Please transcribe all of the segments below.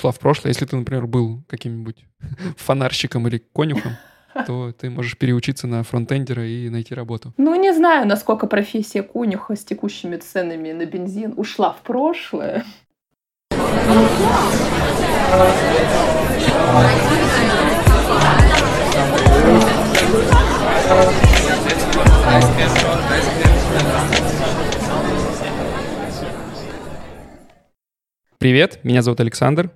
ушла в прошлое. Если ты, например, был каким-нибудь фонарщиком или конюхом, то ты можешь переучиться на фронтендера и найти работу. Ну, не знаю, насколько профессия конюха с текущими ценами на бензин ушла в прошлое. Привет, меня зовут Александр.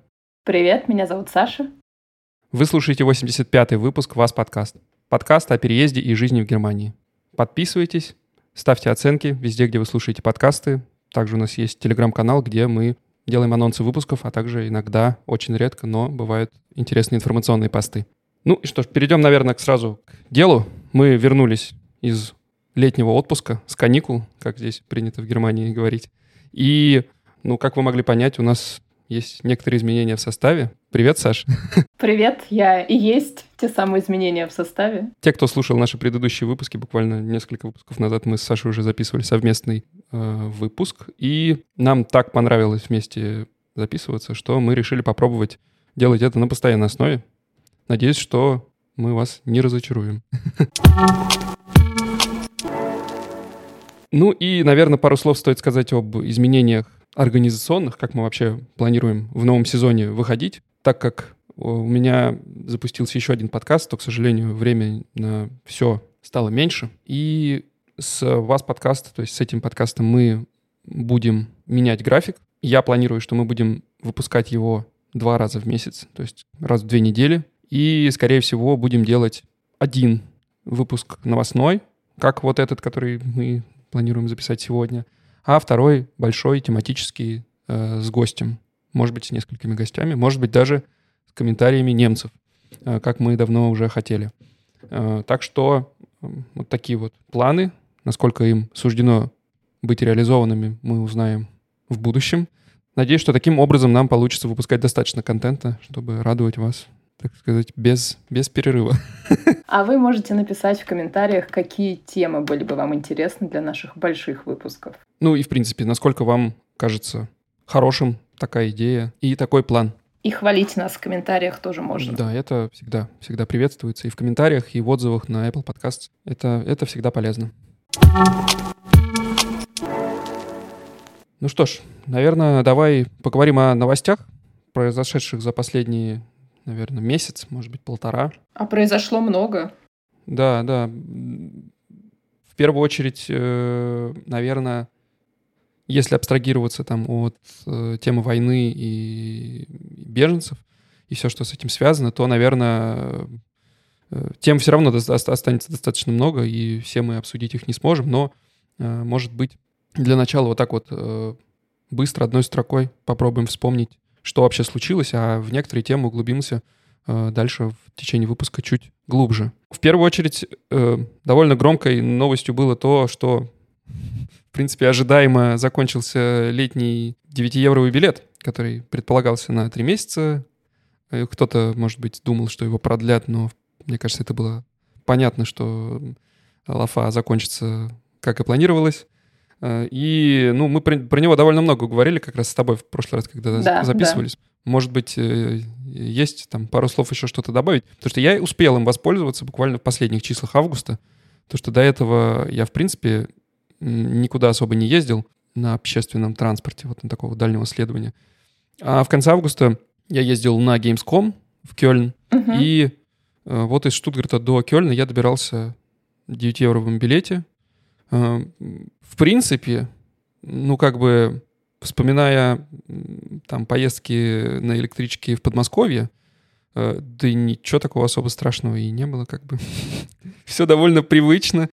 Привет, меня зовут Саша. Вы слушаете 85-й выпуск «Вас подкаст». Подкаст о переезде и жизни в Германии. Подписывайтесь, ставьте оценки везде, где вы слушаете подкасты. Также у нас есть телеграм-канал, где мы делаем анонсы выпусков, а также иногда, очень редко, но бывают интересные информационные посты. Ну и что ж, перейдем, наверное, сразу к делу. Мы вернулись из летнего отпуска, с каникул, как здесь принято в Германии говорить. И, ну, как вы могли понять, у нас есть некоторые изменения в составе. Привет, Саш. Привет, я и есть те самые изменения в составе. Те, кто слушал наши предыдущие выпуски, буквально несколько выпусков назад мы с Сашей уже записывали совместный э, выпуск, и нам так понравилось вместе записываться, что мы решили попробовать делать это на постоянной основе. Надеюсь, что мы вас не разочаруем. Ну и, наверное, пару слов стоит сказать об изменениях организационных, как мы вообще планируем в новом сезоне выходить, так как у меня запустился еще один подкаст, то, к сожалению, время на все стало меньше. И с вас подкаста, то есть с этим подкастом мы будем менять график. Я планирую, что мы будем выпускать его два раза в месяц, то есть раз в две недели. И, скорее всего, будем делать один выпуск новостной, как вот этот, который мы планируем записать сегодня, а второй большой тематический э, с гостем, может быть, с несколькими гостями, может быть, даже с комментариями немцев, э, как мы давно уже хотели. Э, так что э, вот такие вот планы, насколько им суждено быть реализованными, мы узнаем в будущем. Надеюсь, что таким образом нам получится выпускать достаточно контента, чтобы радовать вас так сказать, без, без перерыва. А вы можете написать в комментариях, какие темы были бы вам интересны для наших больших выпусков. Ну и, в принципе, насколько вам кажется хорошим такая идея и такой план. И хвалить нас в комментариях тоже можно. Да, это всегда, всегда приветствуется. И в комментариях, и в отзывах на Apple Podcast. Это, это всегда полезно. Ну что ж, наверное, давай поговорим о новостях, произошедших за последние наверное, месяц, может быть, полтора. А произошло много. Да, да. В первую очередь, э, наверное, если абстрагироваться там от э, темы войны и беженцев и все, что с этим связано, то, наверное, э, тем все равно останется достаточно много, и все мы обсудить их не сможем, но, может быть, для начала вот так вот быстро одной строкой попробуем вспомнить что вообще случилось, а в некоторые темы углубимся э, дальше в течение выпуска чуть глубже. В первую очередь, э, довольно громкой новостью было то, что, в принципе, ожидаемо закончился летний 9-евровый билет, который предполагался на 3 месяца. Э, кто-то, может быть, думал, что его продлят, но мне кажется, это было понятно, что лафа закончится, как и планировалось. Э, и, ну, мы про, про него довольно много говорили как раз с тобой в прошлый раз, когда да, записывались. Да. Может быть, э, есть там пару слов еще что-то добавить? Потому что я успел им воспользоваться буквально в последних числах августа. То, что до этого я, в принципе, никуда особо не ездил на общественном транспорте, вот на такого дальнего следования. А в конце августа я ездил на Gamescom в Кёльн, угу. и э, вот из Штутгарта до Кёльна я добирался в 9-евровом билете, в принципе, ну, как бы, вспоминая там поездки на электричке в Подмосковье, э, да ничего такого особо страшного и не было, как бы. Все довольно привычно.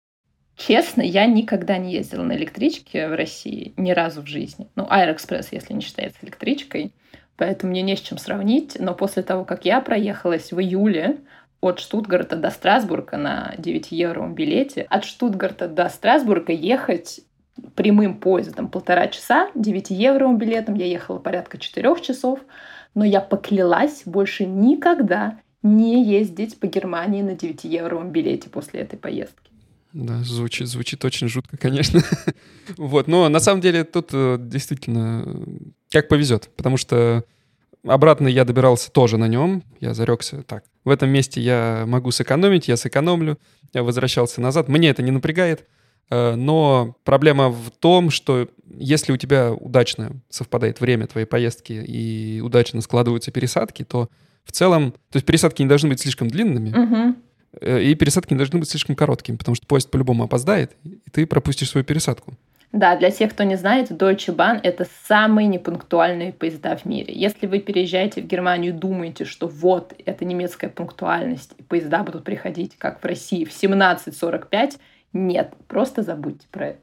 Честно, я никогда не ездила на электричке в России, ни разу в жизни. Ну, Аэроэкспресс, если не считается электричкой, поэтому мне не с чем сравнить. Но после того, как я проехалась в июле от Штутгарта до Страсбурга на 9-евровом билете. От Штутгарта до Страсбурга ехать прямым поездом полтора часа, 9-евровым билетом я ехала порядка 4 часов, но я поклялась больше никогда не ездить по Германии на 9-евровом билете после этой поездки. Да, звучит, звучит очень жутко, конечно. вот, но на самом деле тут э, действительно как повезет, потому что обратно я добирался тоже на нем. Я зарекся так. В этом месте я могу сэкономить, я сэкономлю. Я возвращался назад. Мне это не напрягает. Э, но проблема в том, что если у тебя удачно совпадает время твоей поездки и удачно складываются пересадки, то в целом... То есть пересадки не должны быть слишком длинными, э, и пересадки не должны быть слишком короткими, потому что поезд по-любому опоздает, и ты пропустишь свою пересадку. Да, для тех, кто не знает, Deutsche Bahn — это самые непунктуальные поезда в мире. Если вы переезжаете в Германию и думаете, что вот, это немецкая пунктуальность, и поезда будут приходить, как в России, в 17.45, нет, просто забудьте про это.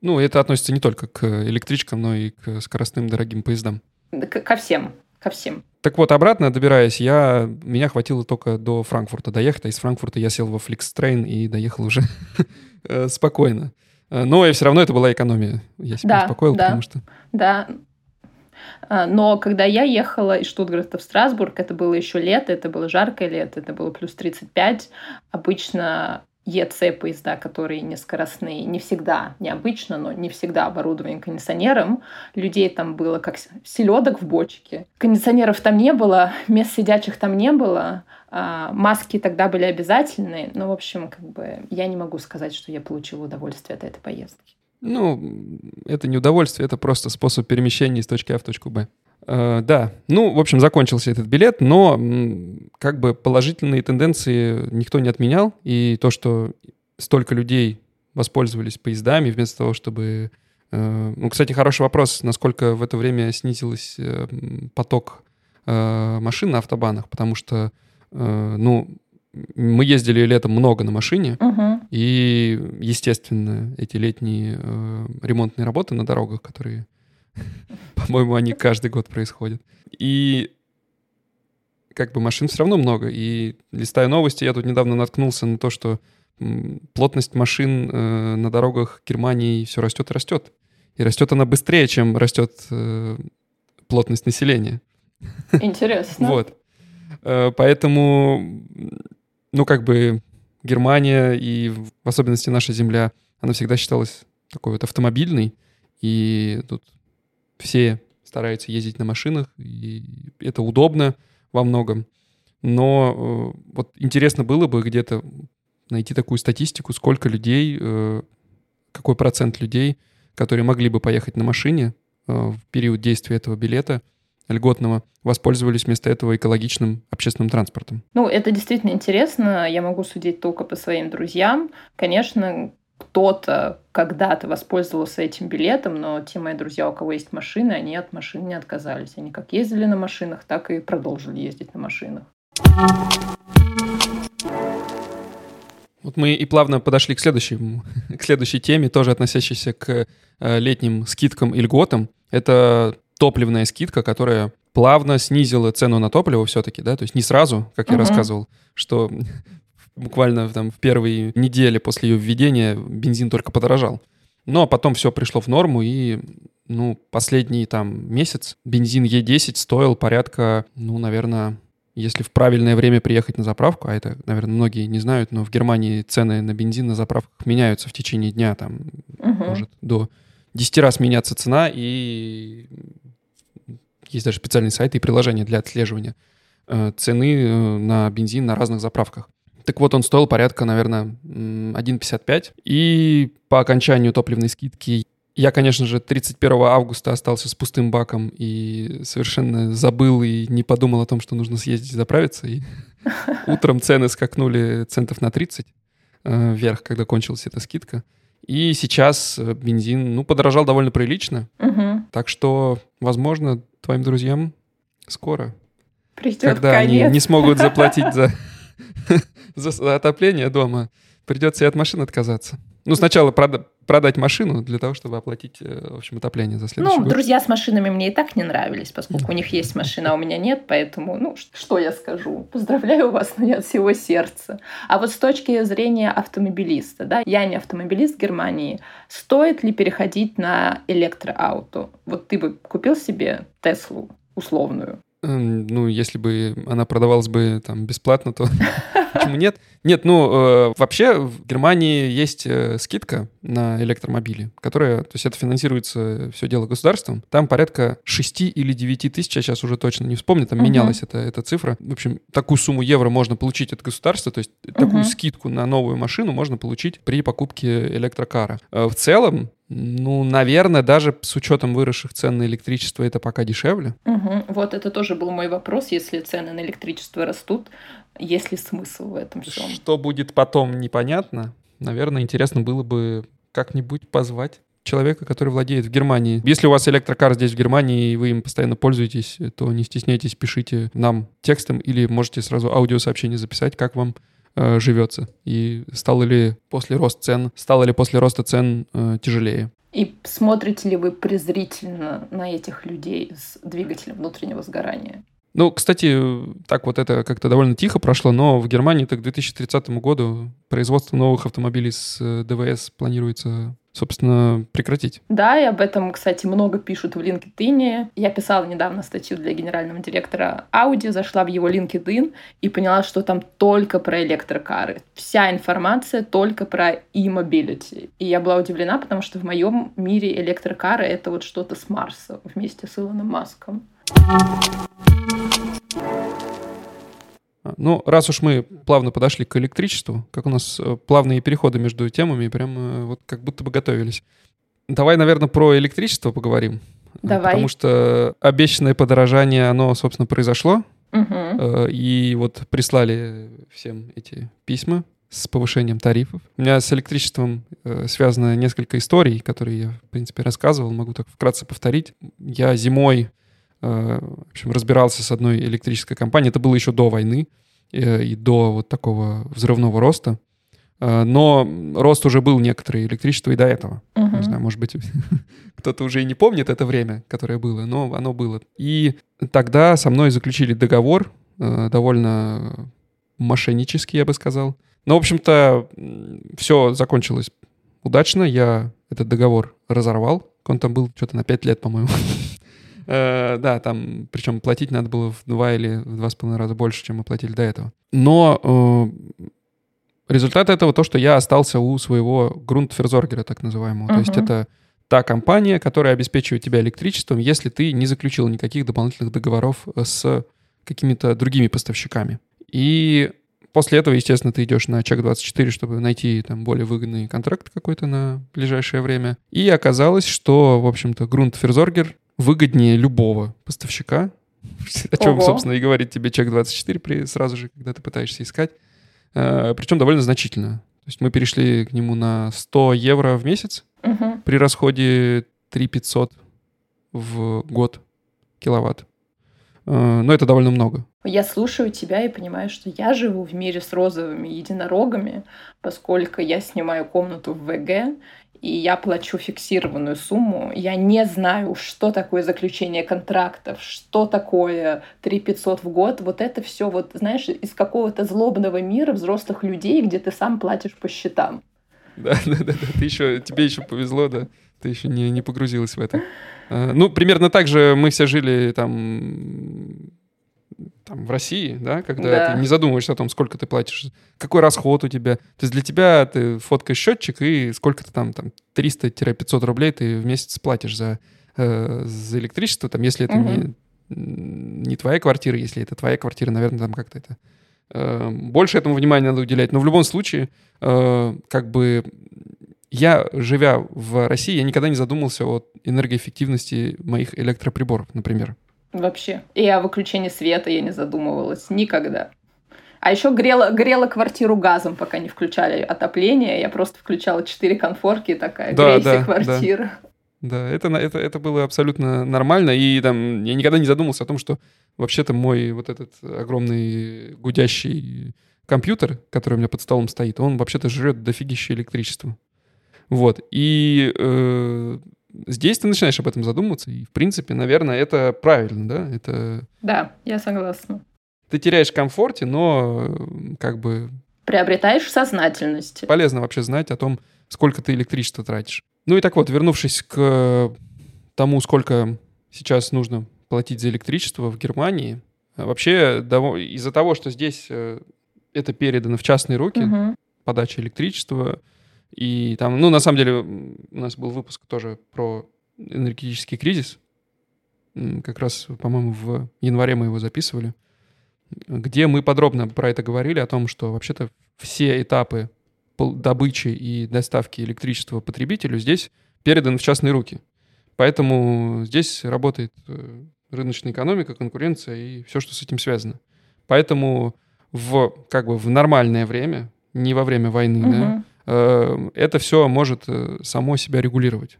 Ну, это относится не только к электричкам, но и к скоростным дорогим поездам. К- ко всем, ко всем. Так вот, обратно добираясь, я, меня хватило только до Франкфурта доехать, а из Франкфурта я сел во Flixtrain и доехал уже спокойно. Э, Но и все равно это была экономия. Я себя Да, успокоил, да. потому что... Да. А, Но когда я ехала из Штутгарта в Страсбург, это было еще лето, это было жаркое лето, это было плюс 35. Обычно ЕЦ поезда, которые не скоростные, не всегда, необычно, но не всегда оборудованы кондиционером. Людей там было как селедок в бочке. Кондиционеров там не было, мест сидячих там не было. а, Маски тогда были обязательны. Ну, в общем, как бы я не могу сказать, что я получила удовольствие от этой поездки. Ну, это не удовольствие, это просто способ перемещения из точки А в точку Б. Э, да, ну, в общем, закончился этот билет, но как бы положительные тенденции никто не отменял, и то, что столько людей воспользовались поездами вместо того, чтобы... э, ну, кстати, хороший вопрос, насколько в это время снизилась э, поток машин на автобанах, потому что, ну, мы ездили летом много на машине, Мгм. и, естественно, эти летние ремонтные работы на дорогах, которые, по-моему, они каждый год происходят. И как бы машин все равно много. И листая новости, я тут недавно наткнулся на то, что плотность машин э, на дорогах Германии все растет и растет. И растет она быстрее, чем растет э, плотность населения. Интересно. Вот. Э, Поэтому, ну, как бы Германия и в особенности наша земля, она всегда считалась такой вот автомобильной, и тут все стараются ездить на машинах, и это удобно во многом. Но э, вот интересно было бы где-то найти такую статистику, сколько людей, э, какой процент людей, которые могли бы поехать на машине э, в период действия этого билета льготного, воспользовались вместо этого экологичным общественным транспортом. Ну, это действительно интересно. Я могу судить только по своим друзьям. Конечно, кто-то когда-то воспользовался этим билетом, но те мои друзья, у кого есть машины, они от машин не отказались. Они как ездили на машинах, так и продолжили ездить на машинах. Вот мы и плавно подошли к, следующему, к следующей теме, тоже относящейся к э, летним скидкам и льготам. Это топливная скидка, которая плавно снизила цену на топливо все-таки, да, то есть не сразу, как я рассказывал, что буквально там в первые недели после ее введения бензин только подорожал. Но потом все пришло в норму, и ну, последний там месяц бензин Е10 стоил порядка, ну, наверное, если в правильное время приехать на заправку, а это, наверное, многие не знают, но в Германии цены на бензин на заправках меняются в течение дня, там Мгм. может до 10 раз меняться цена, и есть даже специальные сайты и приложения для отслеживания э, цены э, на бензин на разных заправках. Так вот, он стоил порядка, наверное, м, 1,55. И по окончанию топливной скидки я, конечно же, 31 августа остался с пустым баком и совершенно забыл и не подумал о том, что нужно съездить заправиться. И утром цены скакнули центов на 30 э, вверх, когда кончилась эта скидка. И сейчас э, бензин, ну, подорожал довольно прилично. Так что, возможно, твоим друзьям скоро, Придет когда они конец. не смогут заплатить за, за отопление дома, придется и от машины отказаться. Ну, сначала прода- продать машину для того, чтобы оплатить, э, в общем, отопление за следующий Ну, год. друзья с машинами мне и так не нравились, поскольку у них есть машина, а у меня нет, поэтому, ну, что я скажу? Поздравляю вас, но не от всего сердца. А вот с точки зрения автомобилиста, да, я не автомобилист Германии, стоит ли переходить на электроауто? Вот ты бы купил себе Теслу условную? Эм, Ну, если бы она продавалась бы там бесплатно, то Почему нет? Нет, ну, э, вообще в Германии есть э, скидка на электромобили, которая, то есть это финансируется все дело государством. Там порядка 6 или 9 тысяч, я сейчас уже точно не вспомню, там uh-huh. менялась эта, эта цифра. В общем, такую сумму евро можно получить от государства, то есть uh-huh. такую скидку на новую машину можно получить при покупке электрокара. Э, в целом, ну, наверное, даже с учетом выросших цен на электричество это пока дешевле. Угу. Вот это тоже был мой вопрос. Если цены на электричество растут, есть ли смысл в этом всем? Что будет потом, непонятно. Наверное, интересно было бы как-нибудь позвать человека, который владеет в Германии. Если у вас электрокар здесь в Германии, и вы им постоянно пользуетесь, то не стесняйтесь, пишите нам текстом или можете сразу аудиосообщение записать, как вам э, живется. И стало ли после роста цен, стало ли после роста цен э, тяжелее. И смотрите ли вы презрительно на этих людей с двигателем внутреннего сгорания? Ну, кстати, так вот это как-то довольно тихо прошло, но в Германии так к 2030 году производство новых автомобилей с э, ДВС планируется собственно, прекратить. Да, и об этом, кстати, много пишут в LinkedIn. Я писала недавно статью для генерального директора Audi, зашла в его LinkedIn и поняла, что там только про электрокары. Вся информация только про e-mobility. И я была удивлена, потому что в моем мире электрокары — это вот что-то с Марса вместе с Илоном Маском. Ну, раз уж мы плавно подошли к электричеству, как у нас э, плавные переходы между темами, прям э, вот как будто бы готовились. Давай, наверное, про электричество поговорим. Давай. Потому что обещанное подорожание, оно, собственно, произошло. Угу. И вот прислали всем эти письма с повышением тарифов. У меня с электричеством связано несколько историй, которые я, в принципе, рассказывал. Могу так вкратце повторить. Я зимой Э, в общем, разбирался с одной электрической компанией. Это было еще до войны э, и до вот такого взрывного роста. Э, но рост уже был некоторый электричество и до этого. Uh-huh. Не знаю, может быть, кто-то уже и не помнит это время, которое было, но оно было. И тогда со мной заключили договор, довольно мошеннический, я бы сказал. Но, в общем-то, все закончилось удачно. Я этот договор разорвал. Он там был что-то на 5 лет, по-моему. Э, да, там, причем платить надо было в два или в два с половиной раза больше, чем мы платили до этого. Но э, результат этого то, что я остался у своего грунтферзоргера, так называемого. То есть это та компания, которая обеспечивает тебя электричеством, если ты не заключил никаких дополнительных договоров с какими-то другими поставщиками. И после этого, естественно, ты идешь на Чек-24, чтобы найти там более выгодный контракт какой-то на ближайшее время. И оказалось, что, в общем-то, грунтферзоргер выгоднее любого поставщика, о чем, Ого. собственно, и говорит тебе чек 24 при, сразу же, когда ты пытаешься искать. Э, причем довольно значительно. То есть мы перешли к нему на 100 евро в месяц угу. при расходе 3 500 в год киловатт. Э, но это довольно много. Я слушаю тебя и понимаю, что я живу в мире с розовыми единорогами, поскольку я снимаю комнату в ВГ, и я плачу фиксированную сумму. Я не знаю, что такое заключение контрактов, что такое 3 500 в год. Вот это все, вот, знаешь, из какого-то злобного мира взрослых людей, где ты сам платишь по счетам. Да, да, да, да. Ты еще, тебе еще повезло, да. Ты еще не, не погрузилась в это. А, ну, примерно так же мы все жили там там, в России, да, когда да. ты не задумываешься о том, сколько ты платишь, какой расход у тебя. То есть для тебя ты фоткаешь счетчик, и сколько ты там, там 300-500 рублей ты в месяц платишь за, э, за электричество, там, если это угу. не, не твоя квартира, если это твоя квартира, наверное, там как-то это... Э, больше этому внимания надо уделять. Но в любом случае, э, как бы я, живя в России, я никогда не задумывался о энергоэффективности моих электроприборов, например. Вообще. И о выключении света я не задумывалась никогда. А еще грела, грела квартиру газом, пока не включали отопление. Я просто включала четыре конфорки и такая, да, грейся, да, квартира. Да. Да, это, это, это было абсолютно нормально, и там я никогда не задумывался о том, что вообще-то мой вот этот огромный гудящий компьютер, который у меня под столом стоит, он вообще-то жрет дофигище электричества. Вот, и э, здесь ты начинаешь об этом задумываться, и, в принципе, наверное, это правильно, да? Это... Да, я согласна. Ты теряешь в комфорте, но как бы... Приобретаешь сознательность. Полезно вообще знать о том, сколько ты электричества тратишь. Ну и так вот, вернувшись к тому, сколько сейчас нужно платить за электричество в Германии, вообще из-за того, что здесь э, это передано в частные руки, угу. подача электричества. И там, ну, на самом деле, у нас был выпуск тоже про энергетический кризис. Как раз, по-моему, в январе мы его записывали, где мы подробно про это говорили, о том, что вообще-то все этапы добычи и доставки электричества потребителю здесь переданы в частные руки. Поэтому здесь работает э, рыночная экономика, конкуренция и все, что с этим связано. Поэтому в, как бы в нормальное время, не во время войны, угу. да, это все может э, само себя регулировать.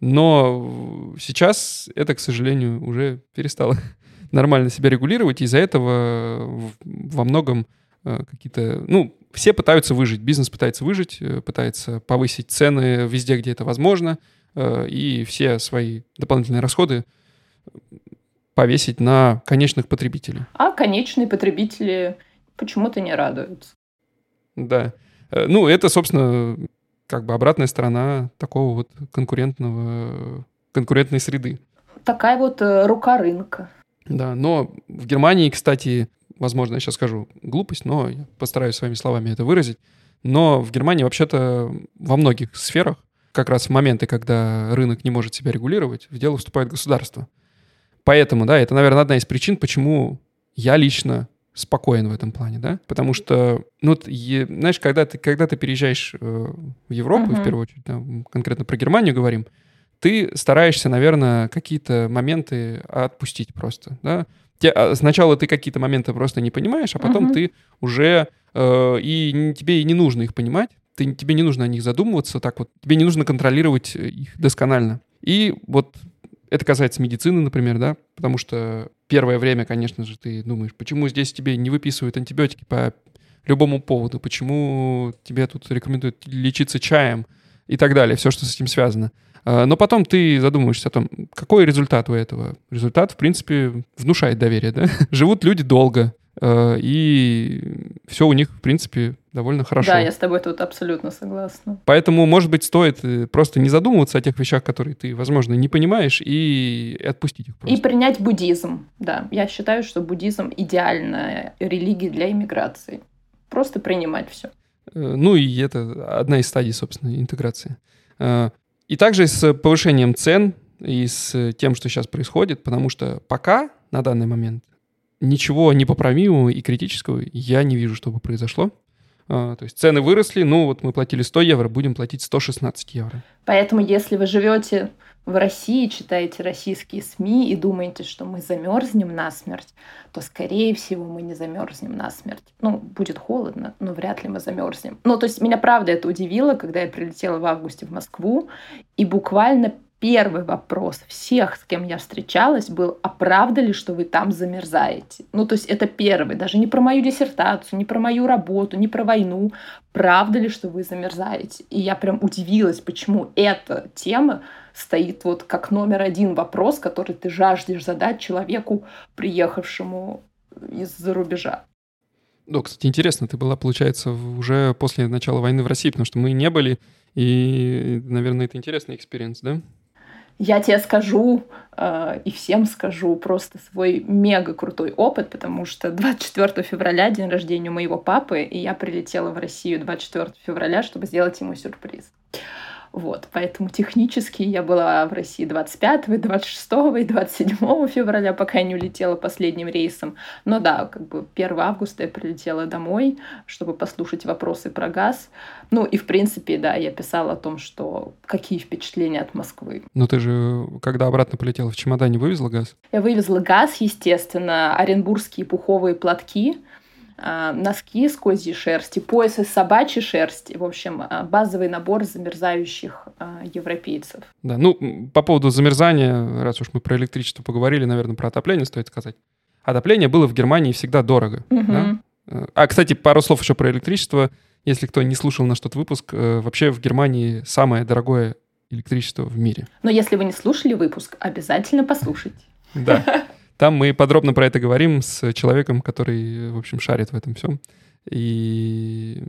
Но сейчас это, к сожалению, уже перестало нормально себя регулировать. Из-за этого во многом э, какие-то... Ну, все пытаются выжить. Бизнес пытается выжить, э, пытается повысить цены везде, где это возможно, э, и все свои дополнительные расходы повесить на конечных потребителей. А конечные потребители почему-то не радуются. Да. Ну, это, собственно, как бы обратная сторона такого вот конкурентного, конкурентной среды. Такая вот рука рынка. Да, но в Германии, кстати, возможно, я сейчас скажу глупость, но я постараюсь своими словами это выразить. Но в Германии вообще-то во многих сферах, как раз в моменты, когда рынок не может себя регулировать, в дело вступает государство. Поэтому, да, это, наверное, одна из причин, почему я лично спокоен в этом плане, да, потому что, ну, е, знаешь, когда ты, когда ты переезжаешь э, в Европу, uh-huh. в первую очередь, да, конкретно про Германию говорим, ты стараешься, наверное, какие-то моменты отпустить просто, да. Те, а, сначала ты какие-то моменты просто не понимаешь, а потом uh-huh. ты уже э, и тебе и не нужно их понимать, ты, тебе не нужно о них задумываться, так вот, тебе не нужно контролировать их досконально. И вот это касается медицины, например, да, потому что первое время, конечно же, ты думаешь, почему здесь тебе не выписывают антибиотики по любому поводу, почему тебе тут рекомендуют лечиться чаем и так далее, все, что с этим связано. А, но потом ты задумываешься о том, какой результат у этого. Результат, в принципе, внушает доверие, да? Живут люди долго, а, и все у них, в принципе, довольно хорошо. Да, я с тобой тут абсолютно согласна. Поэтому, может быть, стоит э, просто не задумываться о тех вещах, которые ты, возможно, не понимаешь, и отпустить их просто. И принять буддизм, да. Я считаю, что буддизм — идеальная религия для иммиграции. Просто принимать все. Э, ну и это одна из стадий, собственно, интеграции. А, и также с повышением цен и с тем, что сейчас происходит, потому что пока, на данный момент, ничего непоправимого и критического я не вижу, чтобы произошло. А, то есть цены выросли, ну вот мы платили 100 евро, будем платить 116 евро. Поэтому если вы живете в России, читаете российские СМИ и думаете, что мы замерзнем насмерть, то, скорее всего, мы не замерзнем насмерть. Ну, будет холодно, но вряд ли мы замерзнем. Ну, то есть меня правда это удивило, когда я прилетела в августе в Москву, и буквально первый вопрос всех, с кем я встречалась, был, а правда ли, что вы там замерзаете? Ну, то есть это первый, даже не про мою диссертацию, не про мою работу, не про войну. Правда ли, что вы замерзаете? И я прям удивилась, почему эта тема стоит вот как номер один вопрос, который ты жаждешь задать человеку, приехавшему из-за рубежа. Ну, кстати, интересно, ты была, получается, уже после начала войны в России, потому что мы не были, и, наверное, это интересный experience, да? Я тебе скажу э, и всем скажу просто свой мега крутой опыт, потому что 24 февраля день рождения моего папы, и я прилетела в Россию 24 февраля, чтобы сделать ему сюрприз. Вот, поэтому технически я была в России 25, 26 и 27 февраля, пока я не улетела последним рейсом. Но да, как бы 1 августа я прилетела домой, чтобы послушать вопросы про газ. Ну и, в принципе, да, я писала о том, что какие впечатления от Москвы. Но ты же, когда обратно полетела в чемодане, вывезла газ? Я вывезла газ, естественно, оренбургские пуховые платки, носки с козьей шерсти, пояс из собачьей шерсти. В общем, а, базовый набор замерзающих а, европейцев. Да, ну, по поводу замерзания, раз уж мы про электричество поговорили, наверное, про отопление стоит сказать. Отопление было в Германии всегда дорого. Угу. Да? А, кстати, пару слов еще про электричество. Если кто не слушал наш тот выпуск, э, вообще в Германии самое дорогое электричество в мире. Но если вы не слушали выпуск, обязательно послушайте. Да. Там мы подробно про это говорим с человеком, который, в общем, шарит в этом всем. И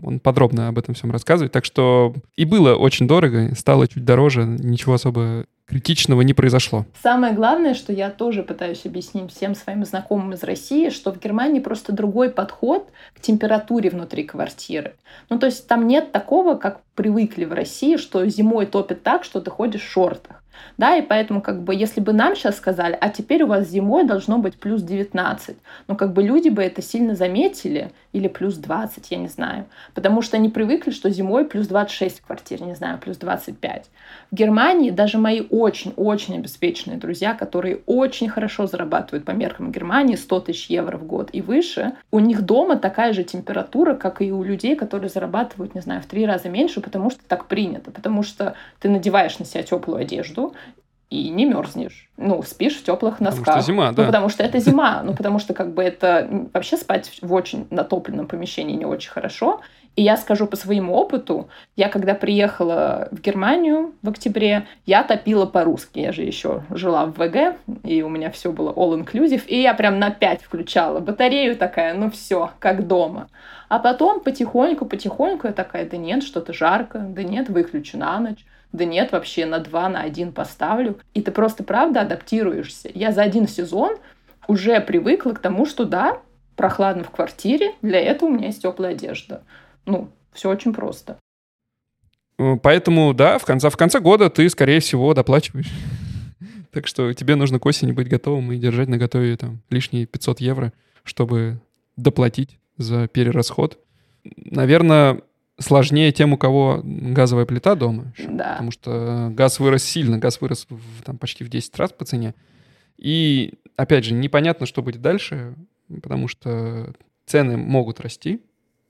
он подробно об этом всем рассказывает. Так что и было очень дорого, стало чуть дороже, ничего особо критичного не произошло. Самое главное, что я тоже пытаюсь объяснить всем своим знакомым из России, что в Германии просто другой подход к температуре внутри квартиры. Ну, то есть там нет такого, как привыкли в России, что зимой топит так, что ты ходишь в шортах. Да, и поэтому, как бы, если бы нам сейчас сказали, а теперь у вас зимой должно быть плюс 19, ну, как бы люди бы это сильно заметили, или плюс 20, я не знаю, потому что они привыкли, что зимой плюс 26 в квартире, не знаю, плюс 25. В Германии даже мои очень-очень обеспеченные друзья, которые очень хорошо зарабатывают по меркам Германии, 100 тысяч евро в год и выше, у них дома такая же температура, как и у людей, которые зарабатывают, не знаю, в три раза меньше, потому что так принято, потому что ты надеваешь на себя теплую одежду, и не мерзнешь. Ну, спишь в теплых носках. Потому что зима, ну, да. Ну, потому что это зима. Ну, потому что как бы это вообще спать в очень натопленном помещении не очень хорошо. И я скажу по своему опыту, я когда приехала в Германию в октябре, я топила по-русски. Я же еще жила в ВГ, и у меня все было all-inclusive. И я прям на 5 включала батарею такая, ну все, как дома. А потом потихоньку-потихоньку я такая, да нет, что-то жарко, да нет, выключу на ночь да нет, вообще на два, на один поставлю. И ты просто, правда, адаптируешься. Я за один сезон уже привыкла к тому, что да, прохладно в квартире, для этого у меня есть теплая одежда. Ну, все очень просто. Поэтому, да, в конце, в конце года ты, скорее всего, доплачиваешь. Так что тебе нужно к осени быть готовым и держать на готове там лишние 500 евро, чтобы доплатить за перерасход. Наверное, сложнее тем, у кого газовая плита дома. Еще, да. Потому что газ вырос сильно, газ вырос в, там, почти в 10 раз по цене. И, опять же, непонятно, что будет дальше, потому что цены могут расти.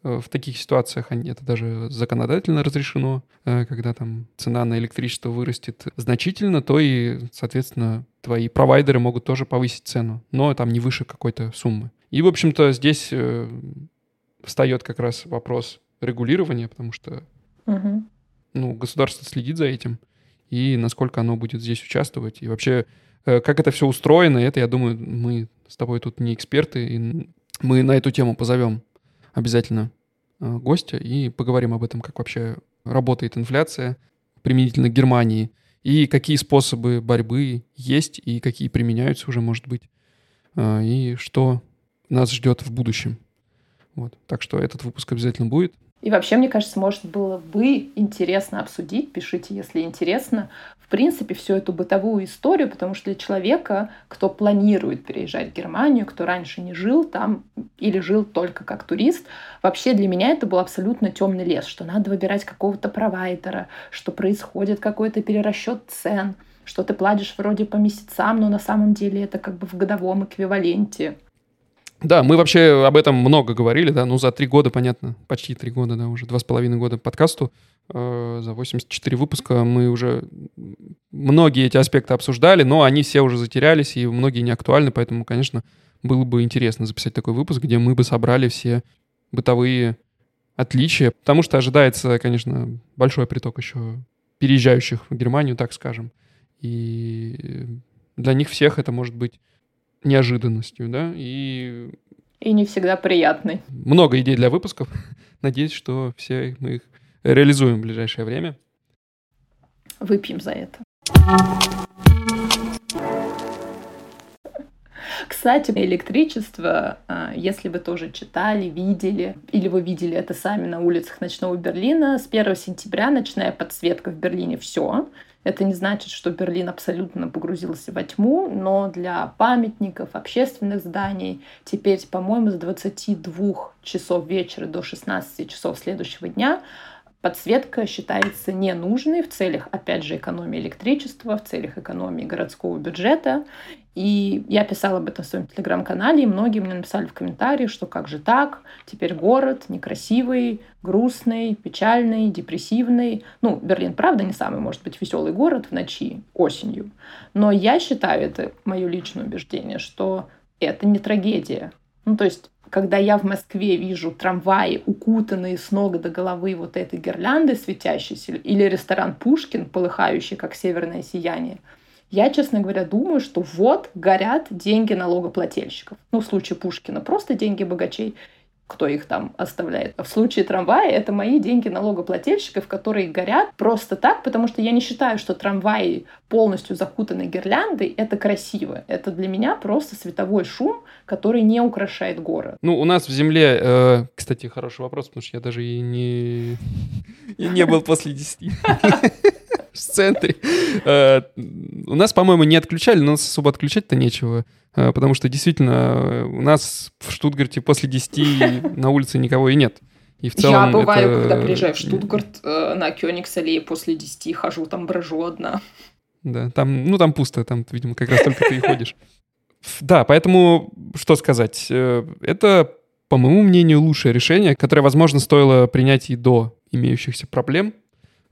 Э, в таких ситуациях они, это даже законодательно разрешено. Э, когда там цена на электричество вырастет значительно, то и, соответственно, твои провайдеры могут тоже повысить цену, но там не выше какой-то суммы. И, в общем-то, здесь э, встает как раз вопрос регулирования, потому что угу. ну, государство следит за этим, и насколько оно будет здесь участвовать. И вообще, э, как это все устроено, это, я думаю, мы с тобой тут не эксперты, и мы на эту тему позовем обязательно э, гостя и поговорим об этом, как вообще работает инфляция применительно к Германии, и какие способы борьбы есть, и какие применяются уже, может быть, э, и что нас ждет в будущем. Вот. Так что этот выпуск обязательно будет. И вообще, мне кажется, может было бы интересно обсудить, пишите, если интересно, в принципе, всю эту бытовую историю, потому что для человека, кто планирует переезжать в Германию, кто раньше не жил там или жил только как турист, вообще для меня это был абсолютно темный лес, что надо выбирать какого-то провайдера, что происходит какой-то перерасчет цен, что ты платишь вроде по месяцам, но на самом деле это как бы в годовом эквиваленте. Да, мы вообще об этом много говорили, да, ну за три года, понятно, почти три года, да, уже два с половиной года подкасту, э, за 84 выпуска мы уже многие эти аспекты обсуждали, но они все уже затерялись и многие не актуальны, поэтому, конечно, было бы интересно записать такой выпуск, где мы бы собрали все бытовые отличия, потому что ожидается, конечно, большой приток еще переезжающих в Германию, так скажем, и для них всех это может быть неожиданностью, да, и... И не всегда приятный. Много идей для выпусков. Надеюсь, что все мы их реализуем в ближайшее время. Выпьем за это. Кстати, электричество, а, если вы тоже читали, видели, или вы видели это сами на улицах ночного Берлина, с 1 сентября ночная подсветка в Берлине все. Это не значит, что Берлин абсолютно погрузился во тьму, но для памятников, общественных зданий теперь, по-моему, с 22 часов вечера до 16 часов следующего дня подсветка считается ненужной в целях, опять же, экономии электричества, в целях экономии городского бюджета. И я писала об этом в своем телеграм-канале, и многие мне написали в комментарии, что как же так, теперь город некрасивый, грустный, печальный, депрессивный. Ну, Берлин, правда, не самый, может быть, веселый город в ночи, осенью. Но я считаю, это мое личное убеждение, что это не трагедия. Ну, то есть когда я в Москве вижу трамваи, укутанные с ног до головы вот этой гирляндой светящейся, или ресторан Пушкин, полыхающий, как северное сияние, я, честно говоря, думаю, что вот горят деньги налогоплательщиков. Ну, в случае Пушкина просто деньги богачей. Кто их там оставляет. В случае трамвая это мои деньги налогоплательщиков, которые горят просто так, потому что я не считаю, что трамваи полностью закутаны гирляндой, это красиво. Это для меня просто световой шум, который не украшает город. Ну, у нас в земле, э, кстати, хороший вопрос, потому что я даже и не, и не был после 10 в центре. Э, у нас, по-моему, не отключали, но особо отключать-то нечего. Э, потому что действительно у нас в Штутгарте после 10 на улице никого и нет. И в целом Я бываю, это... когда приезжаю в Штутгарт э, на Кёнигс-аллее после 10, хожу там, брожу одна. Да, там, ну там пусто, там, видимо, как раз только ты и ходишь. Да, поэтому, что сказать, э, это, по моему мнению, лучшее решение, которое, возможно, стоило принять и до имеющихся проблем,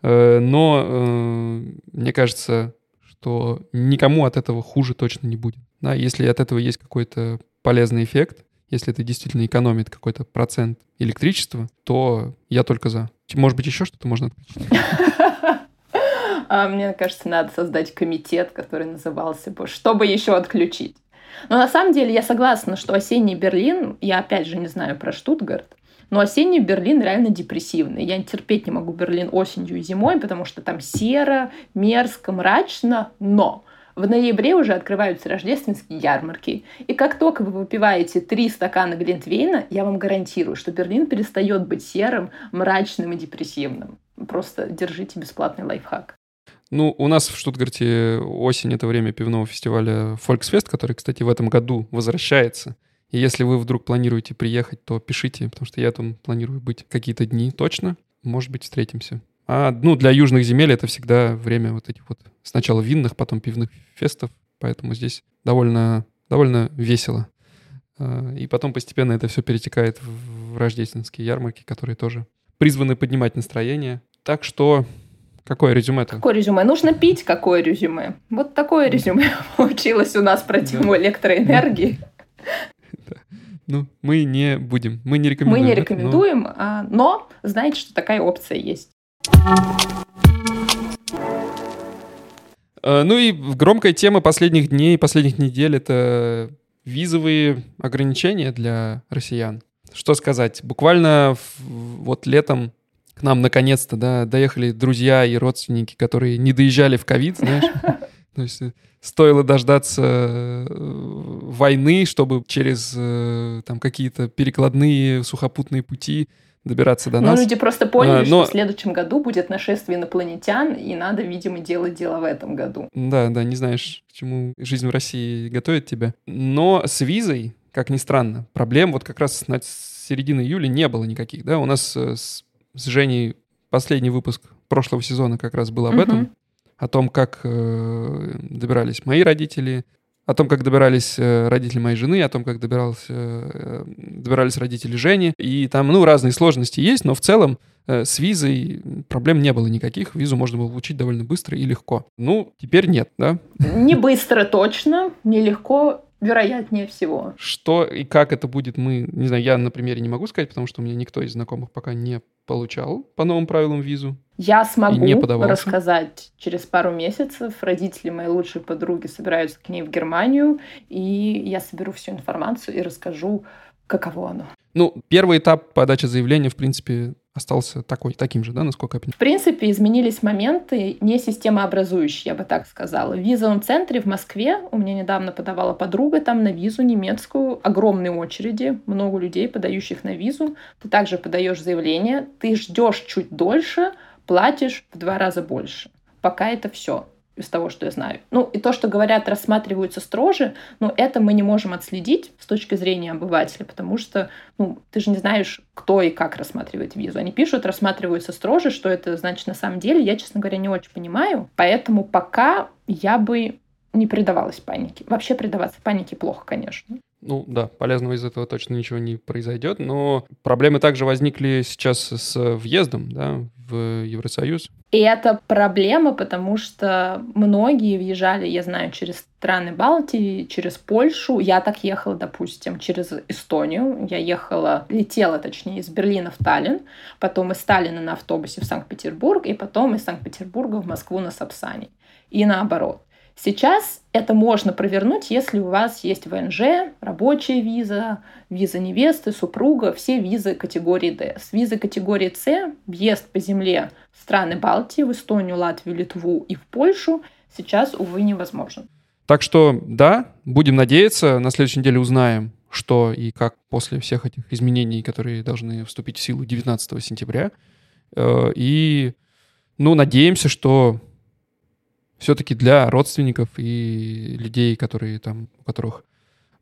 но мне кажется, что никому от этого хуже точно не будет. Да, если от этого есть какой-то полезный эффект, если это действительно экономит какой-то процент электричества, то я только за. Может быть, еще что-то можно отключить? А мне кажется, надо создать комитет, который назывался бы «Чтобы еще отключить?». Но на самом деле я согласна, что осенний Берлин, я опять же не знаю про Штутгарт, но осенний Берлин реально депрессивный. Я терпеть не могу Берлин осенью и зимой, потому что там серо, мерзко, мрачно, но в ноябре уже открываются рождественские ярмарки. И как только вы выпиваете три стакана Глинтвейна, я вам гарантирую, что Берлин перестает быть серым, мрачным и депрессивным. Просто держите бесплатный лайфхак. Ну, у нас в Штутгарте осень — это время пивного фестиваля Volksfest, который, кстати, в этом году возвращается. И если вы вдруг планируете приехать, то пишите, потому что я там планирую быть какие-то дни точно. Может быть, встретимся. А, ну, для южных земель это всегда время вот этих вот сначала винных, потом пивных фестов, поэтому здесь довольно, довольно весело. А, и потом постепенно это все перетекает в рождественские ярмарки, которые тоже призваны поднимать настроение. Так что Какое резюме-то? Какое резюме? Нужно пить какое резюме. Вот такое резюме получилось у нас про тему электроэнергии. Ну, мы не будем, мы не рекомендуем. Мы не рекомендуем, но... А, но знаете, что такая опция есть. Э, ну и громкая тема последних дней, последних недель — это визовые ограничения для россиян. Что сказать? Буквально вот летом к нам наконец-то да, доехали друзья и родственники, которые не доезжали в ковид, знаешь. То есть э, стоило дождаться э, войны, чтобы через там какие-то перекладные сухопутные пути добираться до нас. люди просто поняли, а, но... что в следующем году будет нашествие инопланетян, и надо, видимо, делать дело в этом году. Да, да, не знаешь, к чему жизнь в России готовит тебя. Но с визой, как ни странно, проблем вот как раз с середины июля не было никаких, да, у нас э, с, с Женей последний выпуск прошлого сезона как раз был об угу. этом, о том, как э, добирались мои родители, о том, как добирались э, родители моей жены, о том, как добирался, э, добирались родители Жени. И там, ну, разные сложности есть, но в целом с визой проблем не было никаких. Визу можно было получить довольно быстро и легко. Ну, теперь нет, да? Не быстро точно, не легко вероятнее всего. Что и как это будет, мы, не знаю, я на примере не могу сказать, потому что у меня никто из знакомых пока не получал по новым правилам визу. Я смогу рассказать через пару месяцев. Родители моей лучшей подруги собираются к ней в Германию, и я соберу всю информацию и расскажу, каково оно. Ну, первый этап подачи заявления, в принципе, остался такой, таким же, да, насколько я понимаю? В принципе, изменились моменты не системообразующие, я бы так сказала. В визовом центре в Москве у меня недавно подавала подруга там на визу немецкую. Огромные очереди, много людей, подающих на визу. Ты также подаешь заявление, ты ждешь чуть дольше, платишь в два раза больше. Пока это все из того, что я знаю. Ну, и то, что говорят, рассматриваются строже, но это мы не можем отследить с точки зрения обывателя, потому что, ну, ты же не знаешь, кто и как рассматривает визу. Они пишут, рассматриваются строже, что это значит на самом деле, я, честно говоря, не очень понимаю. Поэтому пока я бы не предавалась панике. Вообще предаваться панике плохо, конечно. Ну да, полезного из этого точно ничего не произойдет, но проблемы также возникли сейчас с въездом да, в Евросоюз. И это проблема, потому что многие въезжали, я знаю, через страны Балтии, через Польшу. Я так ехала, допустим, через Эстонию. Я ехала, летела, точнее, из Берлина в Таллин, потом из Таллина на автобусе в Санкт-Петербург, и потом из Санкт-Петербурга в Москву на Сапсане. И наоборот. Сейчас это можно провернуть, если у вас есть ВНЖ, рабочая виза, виза невесты, супруга, все визы категории D. С визы категории С въезд по земле в страны Балтии, в Эстонию, Латвию, Литву и в Польшу сейчас, увы, невозможен. Так что, да, будем надеяться, на следующей неделе узнаем, что и как после всех этих изменений, которые должны вступить в силу 19 сентября. Э, и, ну, надеемся, что все-таки для родственников и людей, которые там, у которых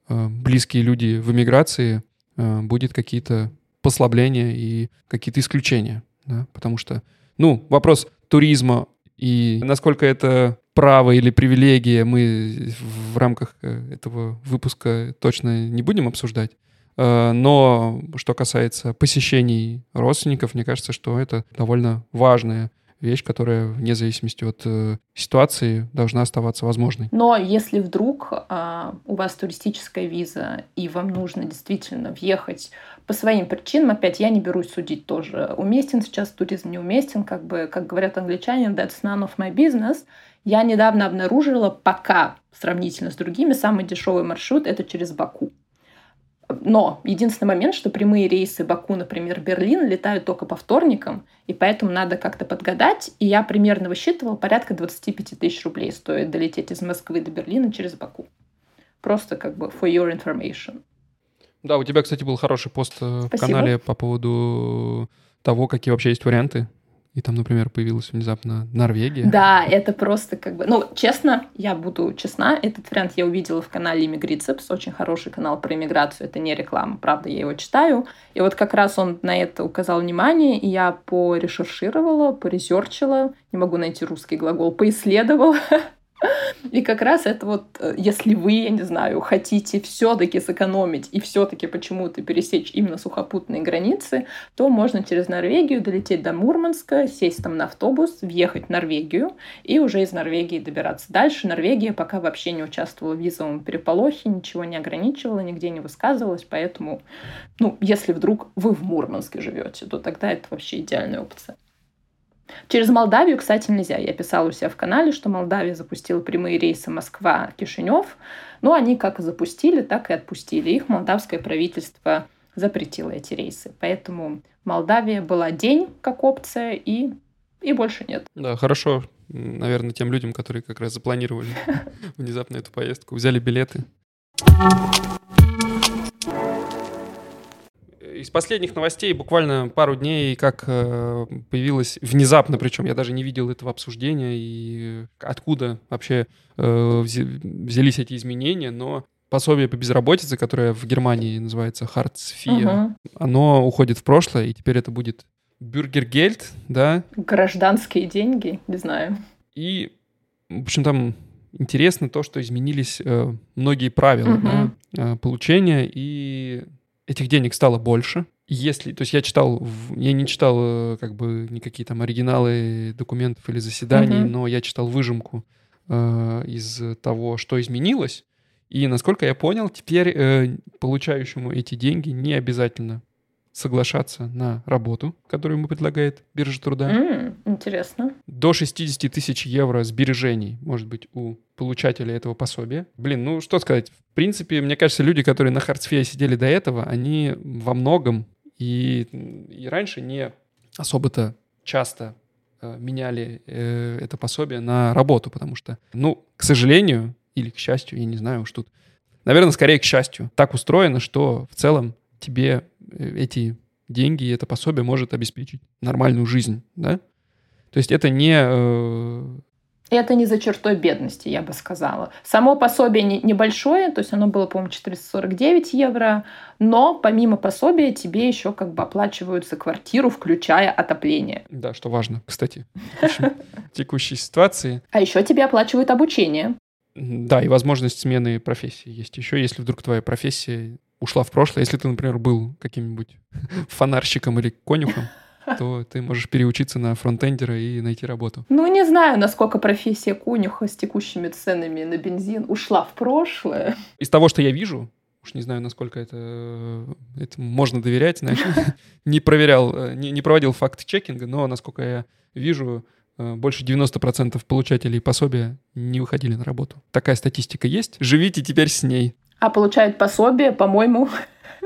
э, близкие люди в эмиграции, э, будет какие-то послабления и какие-то исключения. Да? Потому что, ну, вопрос туризма и насколько это право или привилегия, мы в рамках э, этого выпуска точно не будем обсуждать. Э, но что касается посещений родственников, мне кажется, что это довольно важная вещь, которая вне зависимости от э, ситуации должна оставаться возможной. Но если вдруг э, у вас туристическая виза и вам нужно действительно въехать по своим причинам, опять я не берусь судить тоже, уместен сейчас туризм, неуместен, как бы, как говорят англичане, that's none of my business. Я недавно обнаружила, пока сравнительно с другими, самый дешевый маршрут это через Баку. Но единственный момент, что прямые рейсы Баку, например, Берлин летают только по вторникам, и поэтому надо как-то подгадать. И я примерно высчитывала, порядка 25 тысяч рублей стоит долететь из Москвы до Берлина через Баку. Просто как бы for your information. Да, у тебя, кстати, был хороший пост э, Спасибо. в канале по поводу того, какие вообще есть варианты и там, например, появилась внезапно Норвегия. Да, это просто как бы... Ну, честно, я буду честна, этот вариант я увидела в канале Иммигрицепс, очень хороший канал про иммиграцию, это не реклама, правда, я его читаю. И вот как раз он на это указал внимание, и я порешершировала, поресерчила, не могу найти русский глагол, поисследовала, И как раз это вот, э, если вы, я не знаю, хотите все-таки сэкономить и все-таки почему-то пересечь именно сухопутные границы, то можно через Норвегию долететь до Мурманска, сесть там на автобус, въехать в Норвегию и уже из Норвегии добираться дальше. Норвегия пока вообще не участвовала в визовом переполохе, ничего не ограничивала, нигде не высказывалась, поэтому, ну, если вдруг вы в Мурманске живете, то тогда это вообще идеальная опция. Через Молдавию, кстати, нельзя. Я писала у себя в канале, что Молдавия запустила прямые рейсы Москва-Кишинев. Но они как запустили, так и отпустили. Их молдавское правительство запретило эти рейсы. Поэтому Молдавия была день как опция и, и больше нет. Да, хорошо. Наверное, тем людям, которые как раз запланировали внезапно эту поездку, взяли билеты из последних новостей буквально пару дней, как э, появилось внезапно, причем я даже не видел этого обсуждения и откуда вообще э, взялись эти изменения, но пособие по безработице, которое в Германии называется Хартсфия, uh-huh. оно уходит в прошлое, и теперь это будет Бюргергельд, да? Гражданские деньги, не знаю. И, в общем, там интересно то, что изменились э, многие правила uh-huh. да, э, получения, и этих денег стало больше. Если, то есть я читал, я не читал э, как бы никакие там оригиналы документов или заседаний, mm-hmm. но я читал выжимку э, из того, что изменилось. И насколько я понял, теперь э, получающему эти деньги не обязательно соглашаться на работу, которую ему предлагает биржа труда. Mm, интересно. До 60 тысяч евро сбережений может быть у получателя этого пособия. Блин, ну что сказать. В принципе, мне кажется, люди, которые на хардсфере сидели до этого, они во многом и, и раньше не особо-то часто э, меняли э, это пособие на работу, потому что, ну, к сожалению, или к счастью, я не знаю уж тут, наверное, скорее к счастью, так устроено, что в целом тебе э, эти деньги и это пособие может обеспечить нормальную жизнь, да? То есть это не... Э... Это не за чертой бедности, я бы сказала. Само пособие не, небольшое, то есть оно было, по-моему, 449 евро, но помимо пособия тебе еще как бы оплачивают за квартиру, включая отопление. Да, что важно, кстати, в текущей ситуации. А еще тебе оплачивают обучение. Да, и возможность смены профессии есть еще, если вдруг твоя профессия ушла в прошлое. Если ты, например, был каким-нибудь фонарщиком или конюхом, то ты можешь переучиться на фронтендера и найти работу. Ну, не знаю, насколько профессия конюха с текущими ценами на бензин ушла в прошлое. Из того, что я вижу, уж не знаю, насколько это, это можно доверять, знаешь, не проверял, не, не проводил факт-чекинга, но, насколько я вижу, э, больше 90% получателей пособия не выходили на работу. Такая статистика есть. Живите теперь с ней. А получают пособие, по-моему,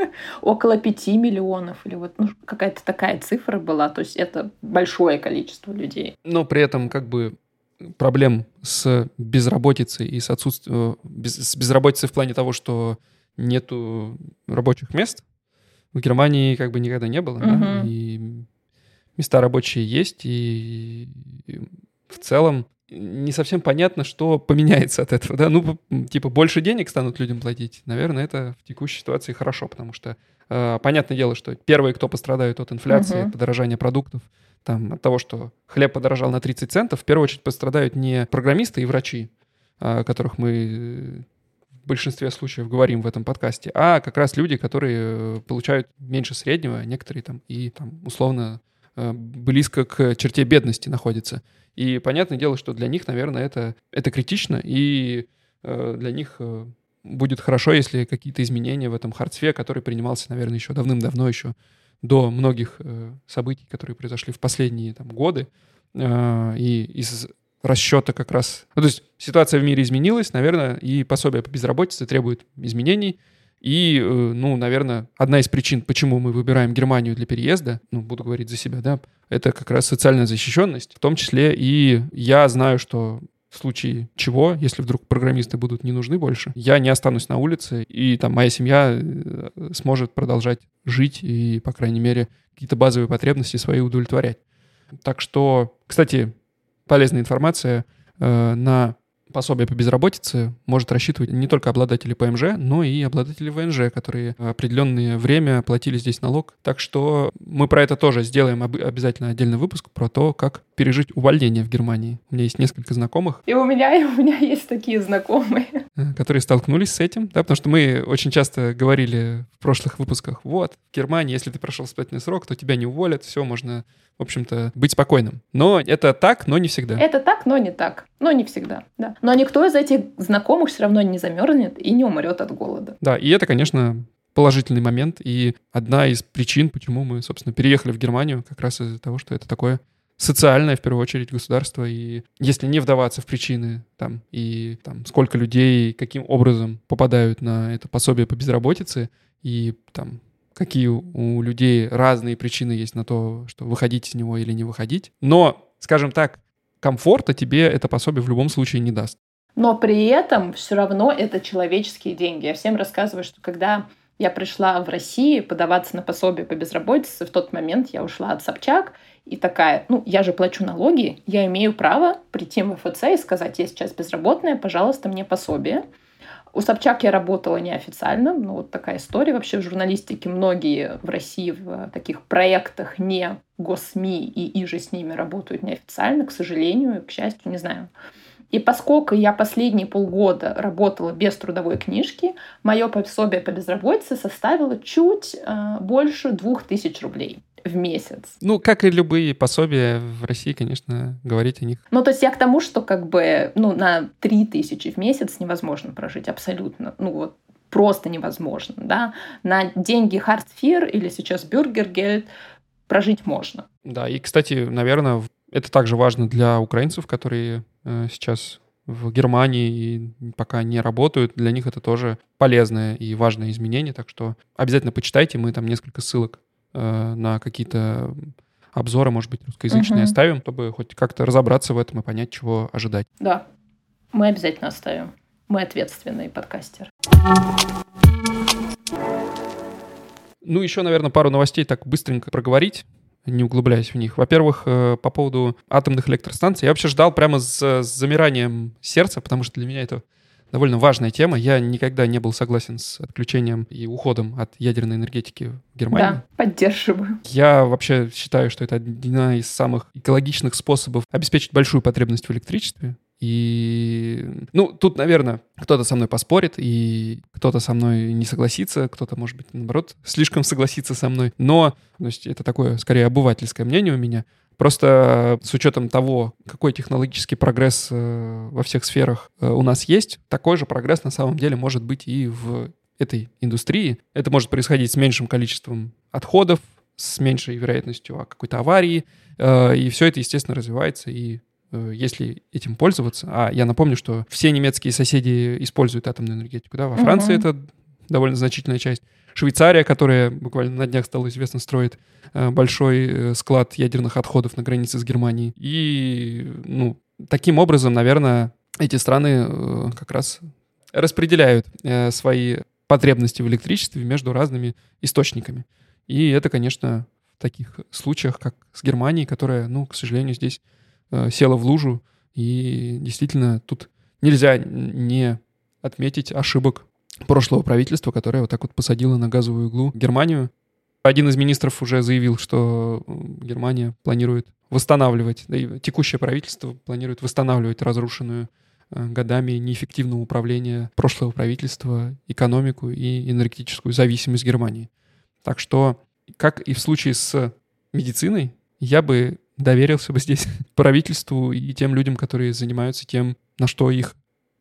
около 5 миллионов. Или вот ну, какая-то такая цифра была. То есть это большое количество людей. Но при этом как бы проблем с безработицей и с отсутствием... Э, без, с безработицей в плане того, что нету рабочих мест, в Германии как бы никогда не было. Угу. Да? И места рабочие есть, и в целом не совсем понятно, что поменяется от этого, да, ну, типа, больше денег станут людям платить, наверное, это в текущей ситуации хорошо, потому что, э, понятное дело, что первые, кто пострадают от инфляции, uh подорожания продуктов, там, от того, что хлеб подорожал на 30 центов, в первую очередь пострадают не программисты и врачи, о которых мы в большинстве случаев говорим в этом подкасте, а как раз люди, которые э, получают меньше среднего, некоторые там и там условно э, близко к черте бедности находятся. И понятное дело, что для них, наверное, это, это критично, и э, для них э, будет хорошо, если какие-то изменения в этом хардсве, который принимался, наверное, еще давным-давно, еще до многих э, событий, которые произошли в последние там, годы, э, и из расчета как раз... Ну, то есть ситуация в мире изменилась, наверное, и пособие по безработице требует изменений, и, э, ну, наверное, одна из причин, почему мы выбираем Германию для переезда, ну, буду говорить за себя, да, это как раз социальная защищенность, в том числе и я знаю, что в случае чего, если вдруг программисты будут не нужны больше, я не останусь на улице, и там моя семья э, сможет продолжать жить и, по крайней мере, какие-то базовые потребности свои удовлетворять. Так что, кстати, полезная информация э, на пособие по безработице может рассчитывать не только обладатели ПМЖ, но и обладатели ВНЖ, которые определенное время платили здесь налог. Так что мы про это тоже сделаем обязательно отдельный выпуск про то, как пережить увольнение в Германии. У меня есть несколько знакомых. И у меня, и у меня есть такие знакомые. Э, которые столкнулись с этим, да, потому что мы очень часто говорили в прошлых выпусках, вот, в Германии, если ты прошел испытательный срок, то тебя не уволят, все, можно в общем-то, быть спокойным. Но это так, но не всегда. Это так, но не так. Но не всегда, да. Но никто из этих знакомых все равно не замерзнет и не умрет от голода. Да, и это, конечно, положительный момент и одна из причин, почему мы, собственно, переехали в Германию, как раз из-за того, что это такое социальное, в первую очередь, государство. И если не вдаваться в причины, там, и там, сколько людей, каким образом попадают на это пособие по безработице, и там какие у людей разные причины есть на то, что выходить из него или не выходить. Но, скажем так, комфорта тебе это пособие в любом случае не даст. Но при этом все равно это человеческие деньги. Я всем рассказываю, что когда я пришла в Россию подаваться на пособие по безработице, в тот момент я ушла от Собчак и такая, ну, я же плачу налоги, я имею право прийти в МФЦ и сказать, я сейчас безработная, пожалуйста, мне пособие. У Собчак я работала неофициально, ну вот такая история. Вообще в журналистике многие в России в таких проектах не госсми и иже с ними работают неофициально, к сожалению, к счастью, не знаю. И поскольку я последние полгода работала без трудовой книжки, мое пособие по безработице составило чуть э, больше двух тысяч рублей в месяц. Ну, как и любые пособия в России, конечно, говорить о них. Ну, то есть я к тому, что как бы, ну, на 3 тысячи в месяц невозможно прожить абсолютно. Ну, вот просто невозможно, да. На деньги Хартфир или сейчас Бюргергельд прожить можно. Да, и, кстати, наверное, это также важно для украинцев, которые э, сейчас в Германии и пока не работают, для них это тоже полезное и важное изменение, так что обязательно почитайте, мы там несколько ссылок Э, на какие-то обзоры, может быть, русскоязычные угу. оставим, чтобы хоть как-то разобраться в этом и понять, чего ожидать. Да, мы обязательно оставим. Мы ответственные подкастеры. Ну, еще, наверное, пару новостей так быстренько проговорить не углубляясь в них. Во-первых, э, по поводу атомных электростанций. Я вообще ждал прямо с, с замиранием сердца, потому что для меня это довольно важная тема. Я никогда не был согласен с отключением и уходом от ядерной энергетики в Германии. Да, поддерживаю. Я вообще считаю, что это один из самых экологичных способов обеспечить большую потребность в электричестве. И, ну, тут, наверное, кто-то со мной поспорит, и кто-то со мной не согласится, кто-то, может быть, наоборот, слишком согласится со мной. Но, то есть, это такое, скорее, обывательское мнение у меня. Просто с учетом того, какой технологический прогресс э, во всех сферах э, у нас есть, такой же прогресс на самом деле может быть и в этой индустрии. Это может происходить с меньшим количеством отходов, с меньшей вероятностью какой-то аварии, э, и все это, естественно, развивается, и э, если этим пользоваться, а я напомню, что все немецкие соседи используют атомную энергетику, да, во Франции угу. это довольно значительная часть, Швейцария, которая буквально на днях стала известно, строит э, большой склад ядерных отходов на границе с Германией. И, ну, таким образом, наверное, эти страны как раз распределяют свои потребности в электричестве между разными источниками. И это, конечно, в таких случаях, как с Германией, которая, ну, к сожалению, здесь э, села в лужу. И действительно, тут нельзя не отметить ошибок прошлого правительства, которое вот так вот посадило на газовую иглу Германию. Один из министров уже заявил, что Германия планирует восстанавливать, да и текущее правительство планирует восстанавливать разрушенную Э, годами неэффективного управления прошлого правительства, экономику и энергетическую зависимость Германии. Так что, как и в случае с медициной, я бы доверился бы здесь правительству и тем людям, которые занимаются тем, на что их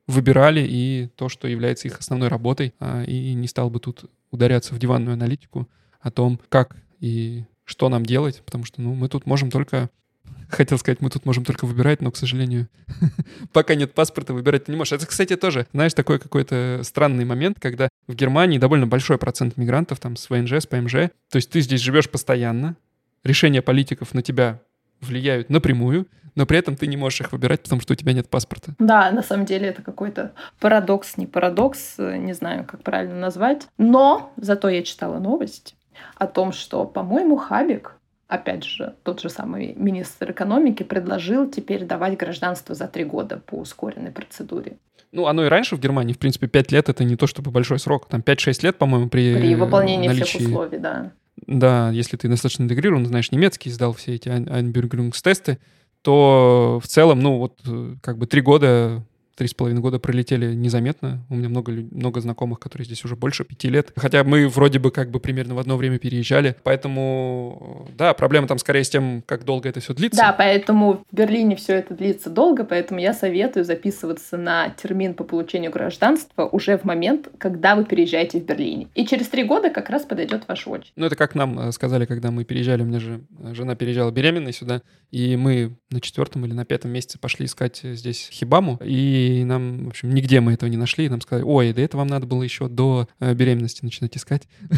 выбирали, и то, что является их основной работой, а, и не стал бы тут ударяться в диванную аналитику о том, как и что нам делать, потому что ну, мы тут можем только хотел сказать, мы тут можем только выбирать, но, к сожалению, пока нет паспорта, выбирать ты не можешь. Это, кстати, тоже, знаешь, такой какой-то странный момент, когда в Германии довольно большой процент мигрантов там с ВНЖ, с ПМЖ. То есть ты здесь живешь постоянно, решения политиков на тебя влияют напрямую, но при этом ты не можешь их выбирать, потому что у тебя нет паспорта. Да, на самом деле это какой-то парадокс, не парадокс, не знаю, как правильно назвать. Но зато я читала новость о том, что, по-моему, Хабик опять же, тот же самый министр экономики предложил теперь давать гражданство за три года по ускоренной процедуре. Ну, оно и раньше в Германии, в принципе, пять лет — это не то чтобы большой срок. Там 5-6 лет, по-моему, при При выполнении наличии... всех условий, да. Да, если ты достаточно интегрирован, знаешь немецкий, сдал все эти Einbürgerungstesты, то в целом, ну, вот э, как бы три года три с половиной года пролетели незаметно. У меня много, много знакомых, которые здесь уже больше пяти лет. Хотя мы вроде бы как бы примерно в одно время переезжали. Поэтому, да, проблема там скорее с тем, как долго это все длится. Да, поэтому в Берлине все это длится долго, поэтому я советую записываться на термин по получению гражданства уже в момент, когда вы переезжаете в Берлине. И через три года как раз подойдет ваш очередь. Ну, это как нам э, сказали, когда мы переезжали. У меня же э, жена переезжала беременной сюда, и мы на четвертом или на пятом месяце пошли искать здесь хибаму. И и нам, в общем, нигде мы этого не нашли. И нам сказали, ой, да это вам надо было еще до э, беременности начинать искать.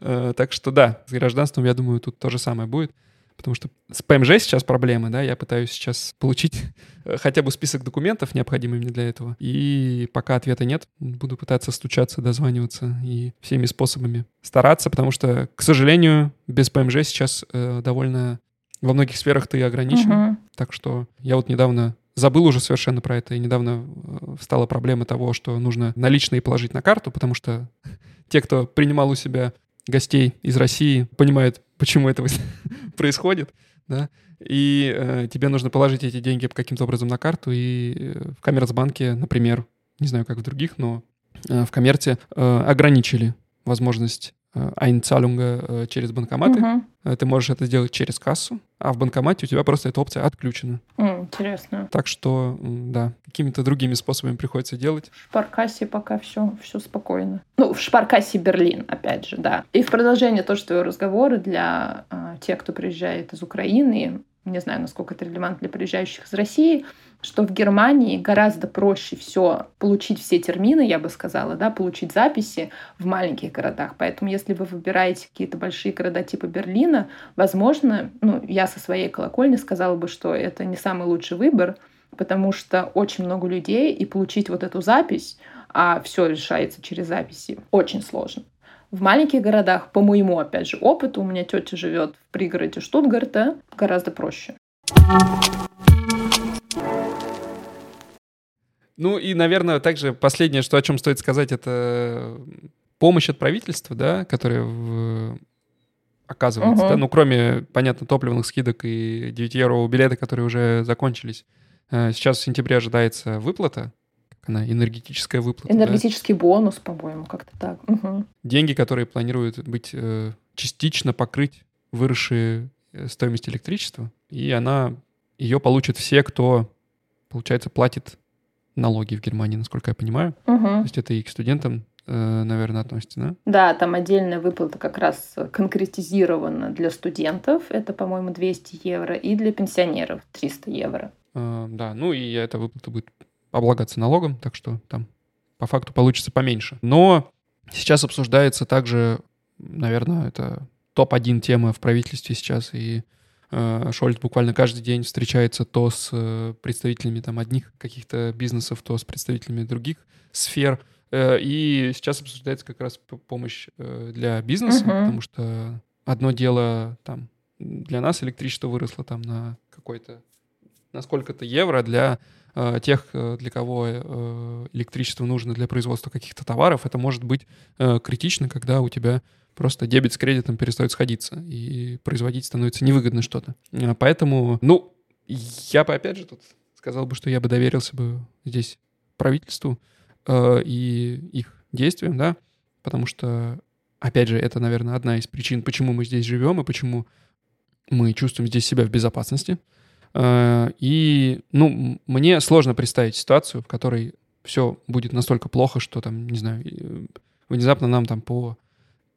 Э, так что да, с гражданством, я думаю, тут то же самое будет. Потому что с ПМЖ сейчас проблемы, да, я пытаюсь сейчас получить э, хотя бы список документов, необходимых мне для этого. И пока ответа нет, буду пытаться стучаться, дозваниваться и всеми способами стараться, потому что, к сожалению, без ПМЖ сейчас э, довольно во многих сферах ты ограничен. Угу. Так что я вот недавно забыл уже совершенно про это. И недавно э, стала проблема того, что нужно наличные положить на карту, потому что те, кто принимал у себя гостей из России, понимают, почему это происходит, да, и э, тебе нужно положить эти деньги каким-то образом на карту, и э, в Коммерцбанке, например, не знаю, как в других, но э, в Коммерте э, ограничили возможность э, через банкоматы. Угу. Ты можешь это сделать через кассу, а в банкомате у тебя просто эта опция отключена. Интересно. Так что, да, какими-то другими способами приходится делать. В шпаркассе пока все, все спокойно. Ну, в шпаркассе Берлин, опять же, да. И в продолжение тоже твоего разговора для э, тех, кто приезжает из Украины, не знаю, насколько это релевантно для приезжающих из России, что в Германии гораздо проще все получить все термины, я бы сказала, да, получить записи в маленьких городах. Поэтому, если вы выбираете какие-то большие города типа Берлина, возможно, ну, я со своей колокольни сказала бы, что это не самый лучший выбор, потому что очень много людей, и получить вот эту запись, а все решается через записи, очень сложно. В маленьких городах, по моему, опять же, опыту, у меня тетя живет в пригороде Штутгарта, гораздо проще. Ну и, наверное, также последнее, что о чем стоит сказать, это помощь от правительства, да, которая в... оказывается, uh-huh. да, ну кроме, понятно, топливных скидок и 9-еврового билета, которые уже закончились. Э, сейчас в сентябре ожидается выплата, как она, энергетическая выплата. Энергетический да? бонус, по-моему, как-то так. Угу. Деньги, которые планируют быть э, частично покрыть выросшие э, стоимость электричества, и она, ее получат все, кто, получается, платит налоги в Германии, насколько я понимаю. Угу. То есть это и к студентам, э, наверное, относится, да? Да, там отдельная выплата как раз конкретизирована для студентов, это, по-моему, 200 евро, и для пенсионеров 300 евро. Э, да, ну и эта выплата будет облагаться налогом, так что там по факту получится поменьше. Но сейчас обсуждается также, наверное, это топ-1 тема в правительстве сейчас, и Шольц буквально каждый день встречается то с э, представителями там одних каких-то бизнесов, то с представителями других сфер. Э, и сейчас обсуждается как раз помощь э, для бизнеса, uh-huh. потому что одно дело там для нас электричество выросло там на какой-то на сколько-то евро для э, тех, э, для кого э, электричество нужно для производства каких-то товаров, это может быть э, критично, когда у тебя просто дебет с кредитом перестает сходиться, и производить становится невыгодно что-то. Э, поэтому, ну, я бы опять же тут сказал бы, что я бы доверился бы здесь правительству э, и их действиям, да, потому что, опять же, это, наверное, одна из причин, почему мы здесь живем и почему мы чувствуем здесь себя в безопасности. Э, и, ну, мне сложно представить ситуацию, в которой все будет настолько плохо, что там, не знаю, внезапно нам там по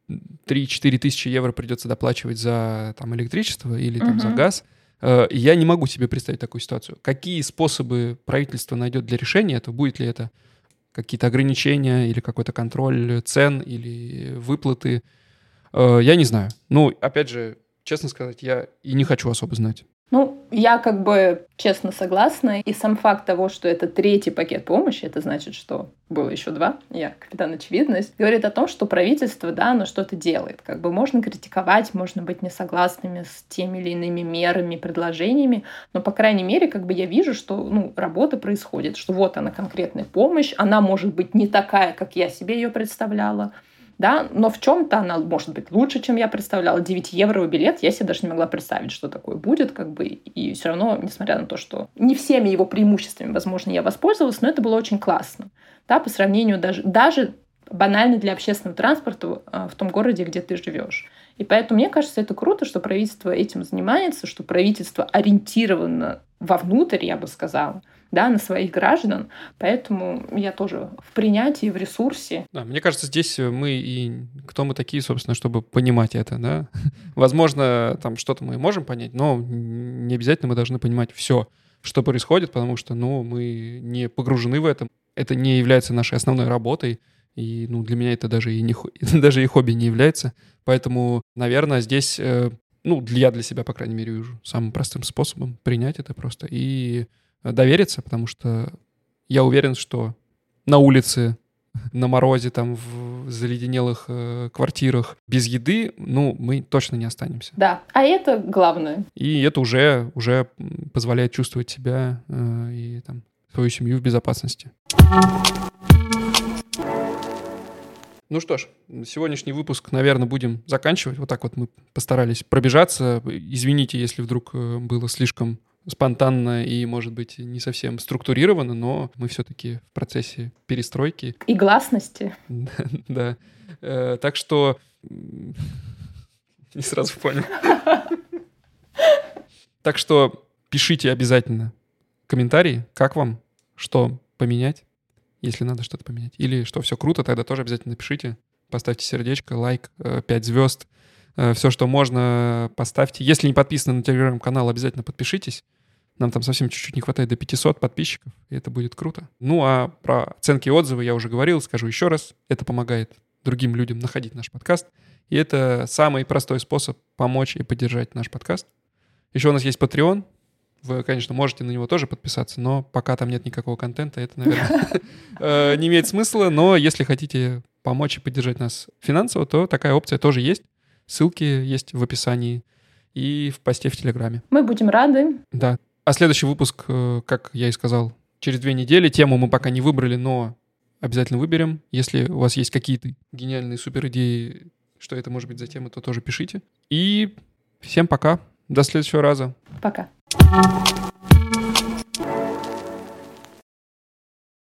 3-4 тысячи евро придется доплачивать за там электричество или там uh-huh. за газ. Э, я не могу себе представить такую ситуацию. Какие способы правительство найдет для решения этого? Будет ли это какие-то ограничения или какой-то контроль цен или выплаты? Э, я не знаю. Ну, опять же, честно сказать, я и не хочу особо знать. Ну, я как бы честно согласна. И сам факт того, что это третий пакет помощи, это значит, что было еще два, я капитан очевидность, говорит о том, что правительство, да, оно что-то делает. Как бы можно критиковать, можно быть несогласными с теми или иными мерами, предложениями, но, по крайней мере, как бы я вижу, что, ну, работа происходит, что вот она конкретная помощь, она может быть не такая, как я себе ее представляла, да, но в чем-то она может быть лучше, чем я представляла. 9 евро билет, я себе даже не могла представить, что такое будет, как бы, и все равно, несмотря на то, что не всеми его преимуществами, возможно, я воспользовалась, но это было очень классно, да, по сравнению даже, даже банально для общественного транспорта а, в том городе, где ты живешь. И поэтому мне кажется, это круто, что правительство этим занимается, что правительство ориентировано вовнутрь, я бы сказала, да, на своих граждан. Поэтому я тоже в принятии, в ресурсе. Да, мне кажется, здесь мы и кто мы такие, собственно, чтобы понимать это, да. Возможно, там что-то мы можем понять, но не обязательно мы должны понимать все, что происходит, потому что, ну, мы не погружены в это. Это не является нашей основной работой. И, ну, для меня это даже и, не, даже и хобби не является. Поэтому, наверное, здесь, э, ну, я для себя, по крайней мере, вижу самым простым способом принять это просто и довериться, потому что я уверен, что на улице, на морозе, там, в заледенелых э, квартирах без еды, ну, мы точно не останемся. Да, а это главное. И это уже, уже позволяет чувствовать себя э, и там, свою семью в безопасности. Ну что ж, сегодняшний выпуск, наверное, будем заканчивать. Вот так вот мы постарались пробежаться. Извините, если вдруг э, было слишком спонтанно и, может быть, не совсем структурировано, но мы все-таки в процессе перестройки. И гласности. Да. Э, так что... Не сразу понял. Так что пишите обязательно комментарии, как вам, что поменять, если надо что-то поменять. Или что все круто, тогда тоже обязательно напишите. Поставьте сердечко, лайк, 5 э, звезд. Э, все, что можно, поставьте. Если не подписаны на телеграм-канал, обязательно подпишитесь. Нам там совсем чуть-чуть не хватает до 500 подписчиков, и это будет круто. Ну, а про оценки и отзывы я уже говорил, скажу еще раз. Это помогает другим людям находить наш подкаст. И это самый простой способ помочь и поддержать наш подкаст. Еще у нас есть Patreon. Вы, конечно, можете на него тоже подписаться, но пока там нет никакого контента, это, наверное, э, не имеет смысла. Но если хотите помочь и поддержать нас финансово, то такая опция тоже есть. Ссылки есть в описании и в посте в Телеграме. Мы будем рады. Да. А следующий выпуск, э, как я и сказал, через две недели. Тему мы пока не выбрали, но обязательно выберем. Если у вас есть какие-то гениальные супер идеи, что это может быть за тема, то тоже пишите. И всем пока. До следующего раза. Пока.